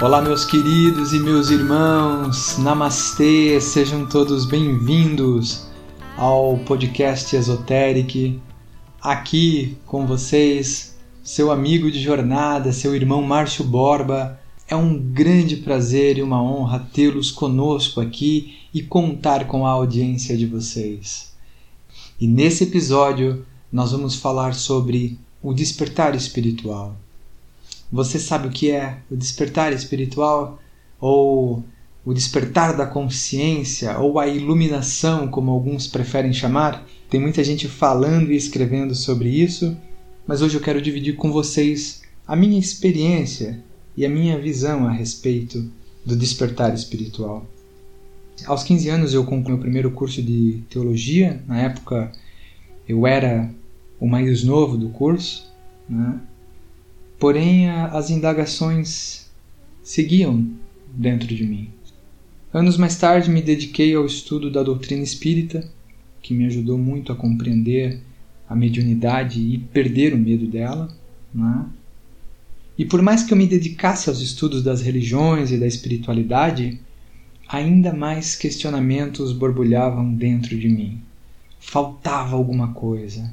Olá, meus queridos e meus irmãos, Namastê, sejam todos bem-vindos ao podcast Esoteric. Aqui com vocês, seu amigo de jornada, seu irmão Márcio Borba. É um grande prazer e uma honra tê-los conosco aqui e contar com a audiência de vocês. E nesse episódio, nós vamos falar sobre o despertar espiritual. Você sabe o que é o despertar espiritual? Ou o despertar da consciência? Ou a iluminação, como alguns preferem chamar? Tem muita gente falando e escrevendo sobre isso, mas hoje eu quero dividir com vocês a minha experiência e a minha visão a respeito do despertar espiritual. Aos 15 anos eu concluí o primeiro curso de teologia. Na época eu era o mais novo do curso, né? Porém, as indagações seguiam dentro de mim. Anos mais tarde, me dediquei ao estudo da doutrina espírita, que me ajudou muito a compreender a mediunidade e perder o medo dela. Né? E por mais que eu me dedicasse aos estudos das religiões e da espiritualidade, ainda mais questionamentos borbulhavam dentro de mim. Faltava alguma coisa.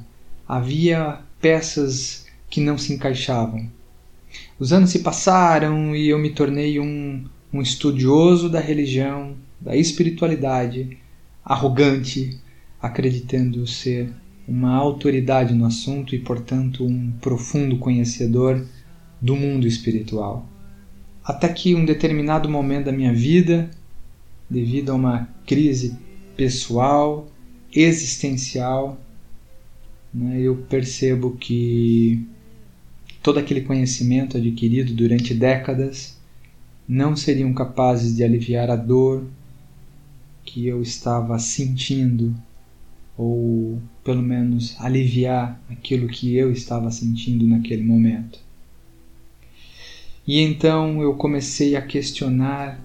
Havia peças que não se encaixavam. Os anos se passaram e eu me tornei um, um estudioso da religião, da espiritualidade, arrogante, acreditando ser uma autoridade no assunto e, portanto, um profundo conhecedor do mundo espiritual. Até que um determinado momento da minha vida, devido a uma crise pessoal, existencial, né, eu percebo que todo aquele conhecimento adquirido durante décadas não seriam capazes de aliviar a dor que eu estava sentindo, ou pelo menos aliviar aquilo que eu estava sentindo naquele momento. E então eu comecei a questionar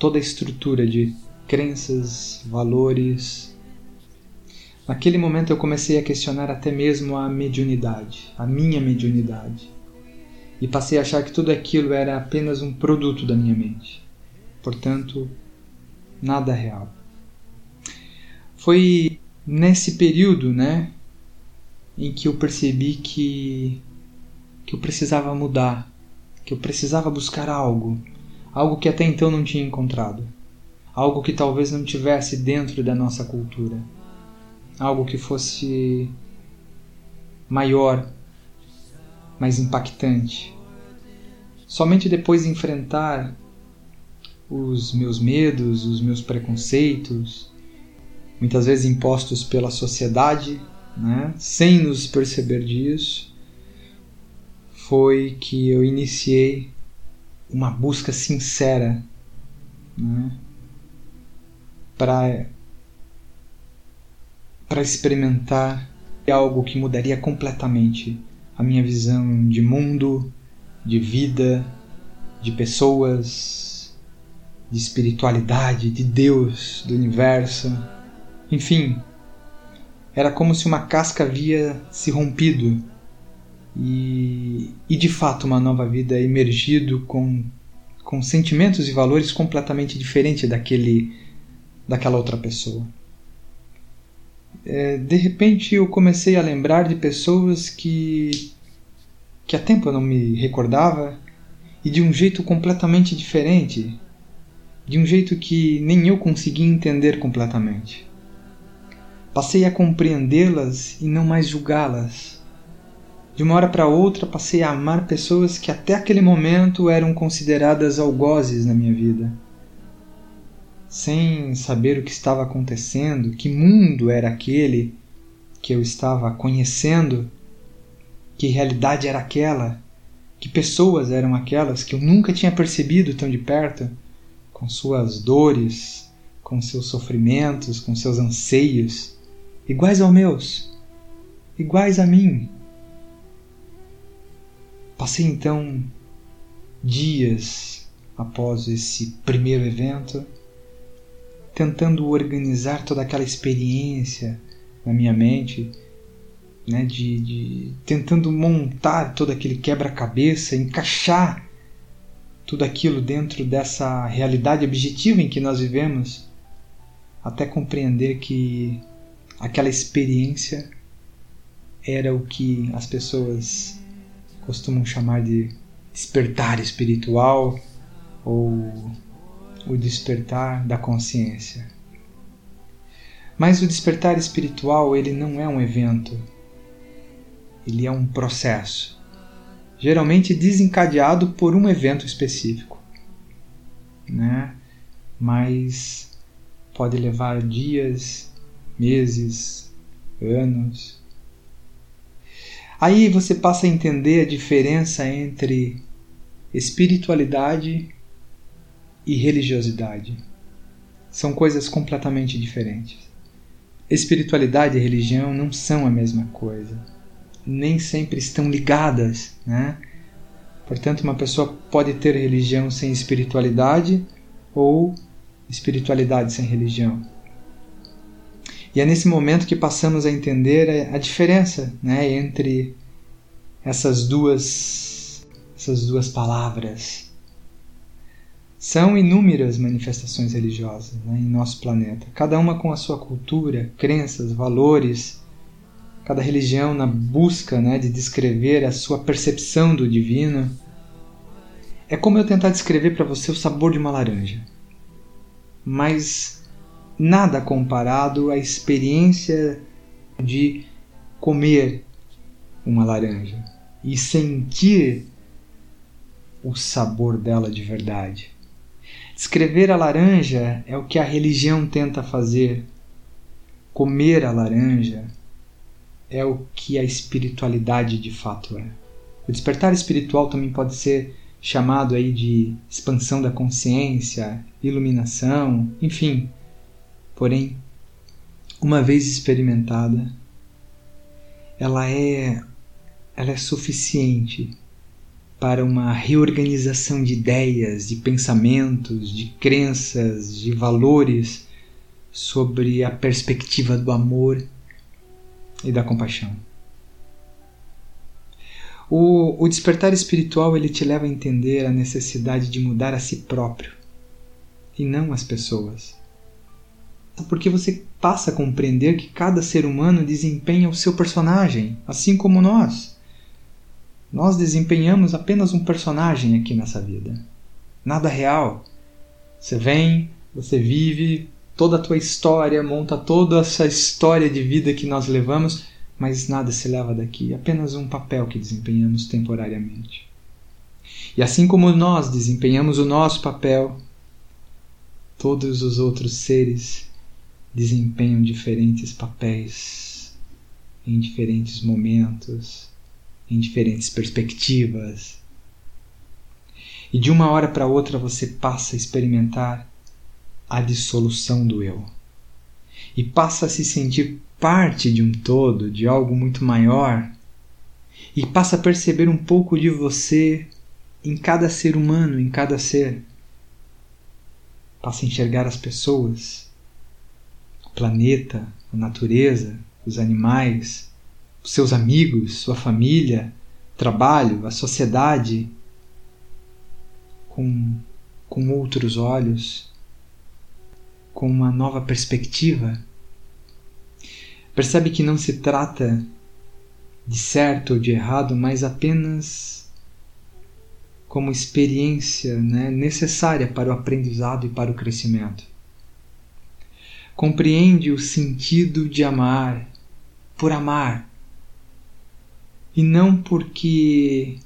toda a estrutura de crenças, valores, Naquele momento eu comecei a questionar até mesmo a mediunidade, a minha mediunidade. E passei a achar que tudo aquilo era apenas um produto da minha mente. Portanto, nada real. Foi nesse período, né, em que eu percebi que que eu precisava mudar, que eu precisava buscar algo, algo que até então não tinha encontrado, algo que talvez não tivesse dentro da nossa cultura algo que fosse maior, mais impactante. Somente depois de enfrentar os meus medos, os meus preconceitos, muitas vezes impostos pela sociedade, né, sem nos perceber disso, foi que eu iniciei uma busca sincera né, para para experimentar algo que mudaria completamente a minha visão de mundo, de vida, de pessoas, de espiritualidade, de Deus, do universo. Enfim, era como se uma casca havia se rompido e, e de fato uma nova vida emergido com, com sentimentos e valores completamente diferentes daquele, daquela outra pessoa é, de repente eu comecei a lembrar de pessoas que que há tempo eu não me recordava e de um jeito completamente diferente, de um jeito que nem eu conseguia entender completamente. Passei a compreendê-las e não mais julgá-las. De uma hora para outra passei a amar pessoas que até aquele momento eram consideradas algozes na minha vida sem saber o que estava acontecendo, que mundo era aquele que eu estava conhecendo, que realidade era aquela, que pessoas eram aquelas que eu nunca tinha percebido tão de perto, com suas dores, com seus sofrimentos, com seus anseios, iguais aos meus, iguais a mim. Passei então dias após esse primeiro evento tentando organizar toda aquela experiência na minha mente, né, de, de tentando montar todo aquele quebra-cabeça, encaixar tudo aquilo dentro dessa realidade objetiva em que nós vivemos, até compreender que aquela experiência era o que as pessoas costumam chamar de despertar espiritual ou o despertar da consciência. Mas o despertar espiritual, ele não é um evento. Ele é um processo, geralmente desencadeado por um evento específico, né? Mas pode levar dias, meses, anos. Aí você passa a entender a diferença entre espiritualidade e religiosidade. São coisas completamente diferentes. Espiritualidade e religião não são a mesma coisa. Nem sempre estão ligadas, né? Portanto, uma pessoa pode ter religião sem espiritualidade ou espiritualidade sem religião. E é nesse momento que passamos a entender a diferença né, entre essas duas, essas duas palavras são inúmeras manifestações religiosas né, em nosso planeta, cada uma com a sua cultura, crenças, valores, cada religião na busca né, de descrever a sua percepção do divino. É como eu tentar descrever para você o sabor de uma laranja, mas nada comparado à experiência de comer uma laranja e sentir o sabor dela de verdade. Descrever a laranja é o que a religião tenta fazer. Comer a laranja é o que a espiritualidade de fato é. O despertar espiritual também pode ser chamado aí de expansão da consciência, iluminação, enfim. Porém, uma vez experimentada, ela é ela é suficiente para uma reorganização de ideias, de pensamentos, de crenças, de valores sobre a perspectiva do amor e da compaixão. O, o, despertar espiritual ele te leva a entender a necessidade de mudar a si próprio e não as pessoas. Porque você passa a compreender que cada ser humano desempenha o seu personagem, assim como nós. Nós desempenhamos apenas um personagem aqui nessa vida. Nada real. Você vem, você vive toda a tua história, monta toda essa história de vida que nós levamos, mas nada se leva daqui, apenas um papel que desempenhamos temporariamente. E assim como nós desempenhamos o nosso papel, todos os outros seres desempenham diferentes papéis em diferentes momentos, em diferentes perspectivas. E de uma hora para outra você passa a experimentar a dissolução do eu. E passa a se sentir parte de um todo, de algo muito maior. E passa a perceber um pouco de você em cada ser humano, em cada ser. Passa a enxergar as pessoas, o planeta, a natureza, os animais, seus amigos, sua família, trabalho, a sociedade com, com outros olhos, com uma nova perspectiva. Percebe que não se trata de certo ou de errado, mas apenas como experiência né, necessária para o aprendizado e para o crescimento. Compreende o sentido de amar, por amar, e não porque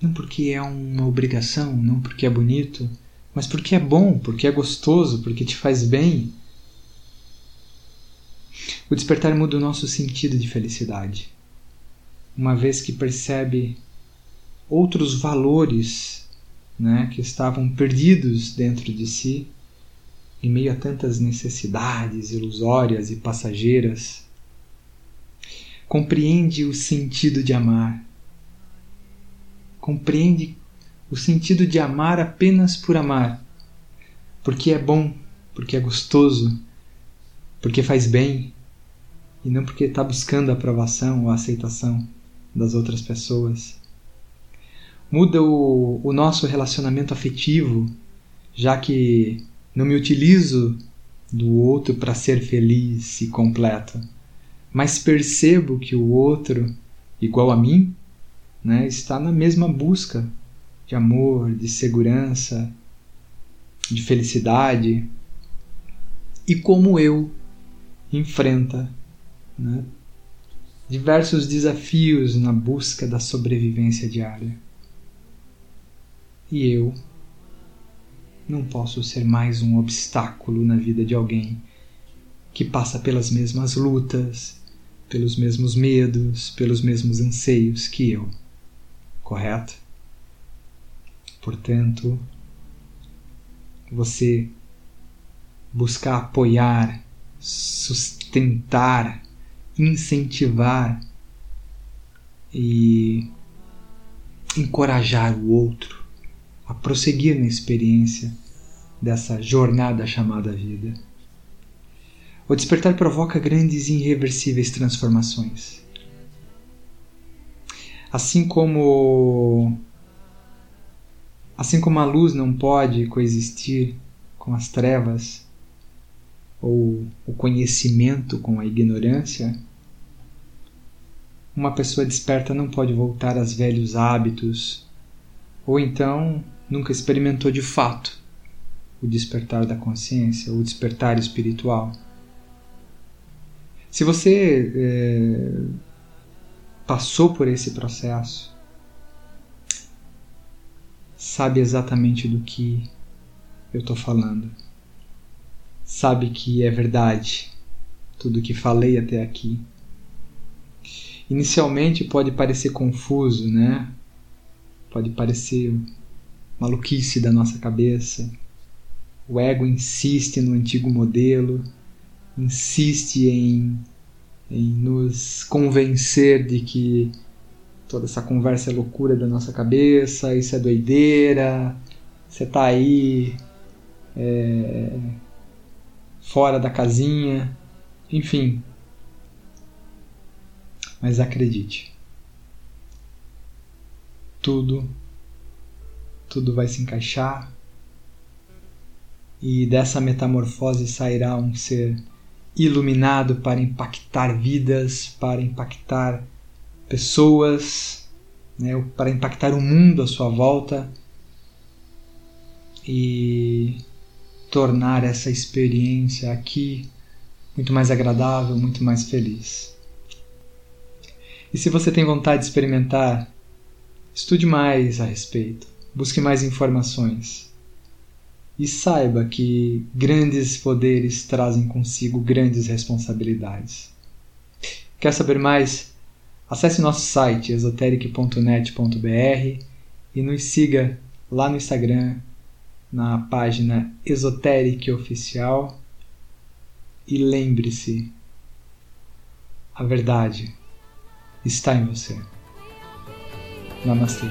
não porque é uma obrigação, não porque é bonito, mas porque é bom, porque é gostoso, porque te faz bem. O despertar muda o nosso sentido de felicidade, uma vez que percebe outros valores né, que estavam perdidos dentro de si, em meio a tantas necessidades ilusórias e passageiras compreende o sentido de amar. Compreende o sentido de amar apenas por amar, porque é bom, porque é gostoso, porque faz bem e não porque está buscando a aprovação ou a aceitação das outras pessoas. muda o, o nosso relacionamento afetivo, já que não me utilizo do outro para ser feliz e completo, mas percebo que o outro, igual a mim, né, está na mesma busca de amor, de segurança, de felicidade, e como eu enfrenta né, diversos desafios na busca da sobrevivência diária. E eu não posso ser mais um obstáculo na vida de alguém que passa pelas mesmas lutas, pelos mesmos medos, pelos mesmos anseios que eu. Correto? Portanto, você buscar apoiar, sustentar, incentivar e encorajar o outro a prosseguir na experiência dessa jornada chamada vida. O despertar provoca grandes e irreversíveis transformações. Assim como assim como a luz não pode coexistir com as trevas ou o conhecimento com a ignorância, uma pessoa desperta não pode voltar aos velhos hábitos ou então nunca experimentou de fato o despertar da consciência, o despertar espiritual. Se você é, passou por esse processo, sabe exatamente do que eu estou falando. Sabe que é verdade tudo que falei até aqui. Inicialmente pode parecer confuso, né? Pode parecer maluquice da nossa cabeça. O ego insiste no antigo modelo, insiste em, em nos convencer de que toda essa conversa é loucura da nossa cabeça, isso é doideira, você tá aí é, fora da casinha, enfim. Mas acredite, tudo tudo vai se encaixar e dessa metamorfose sairá um ser iluminado para impactar vidas, para impactar pessoas, né, para impactar o mundo à sua volta e tornar essa experiência aqui muito mais agradável, muito mais feliz. E se você tem vontade de experimentar, estude mais a respeito busque mais informações. E saiba que grandes poderes trazem consigo grandes responsabilidades. Quer saber mais? Acesse nosso site esoteric.net.br e nos siga lá no Instagram, na página Esoteric Oficial. E lembre-se, a verdade está em você. Namastê.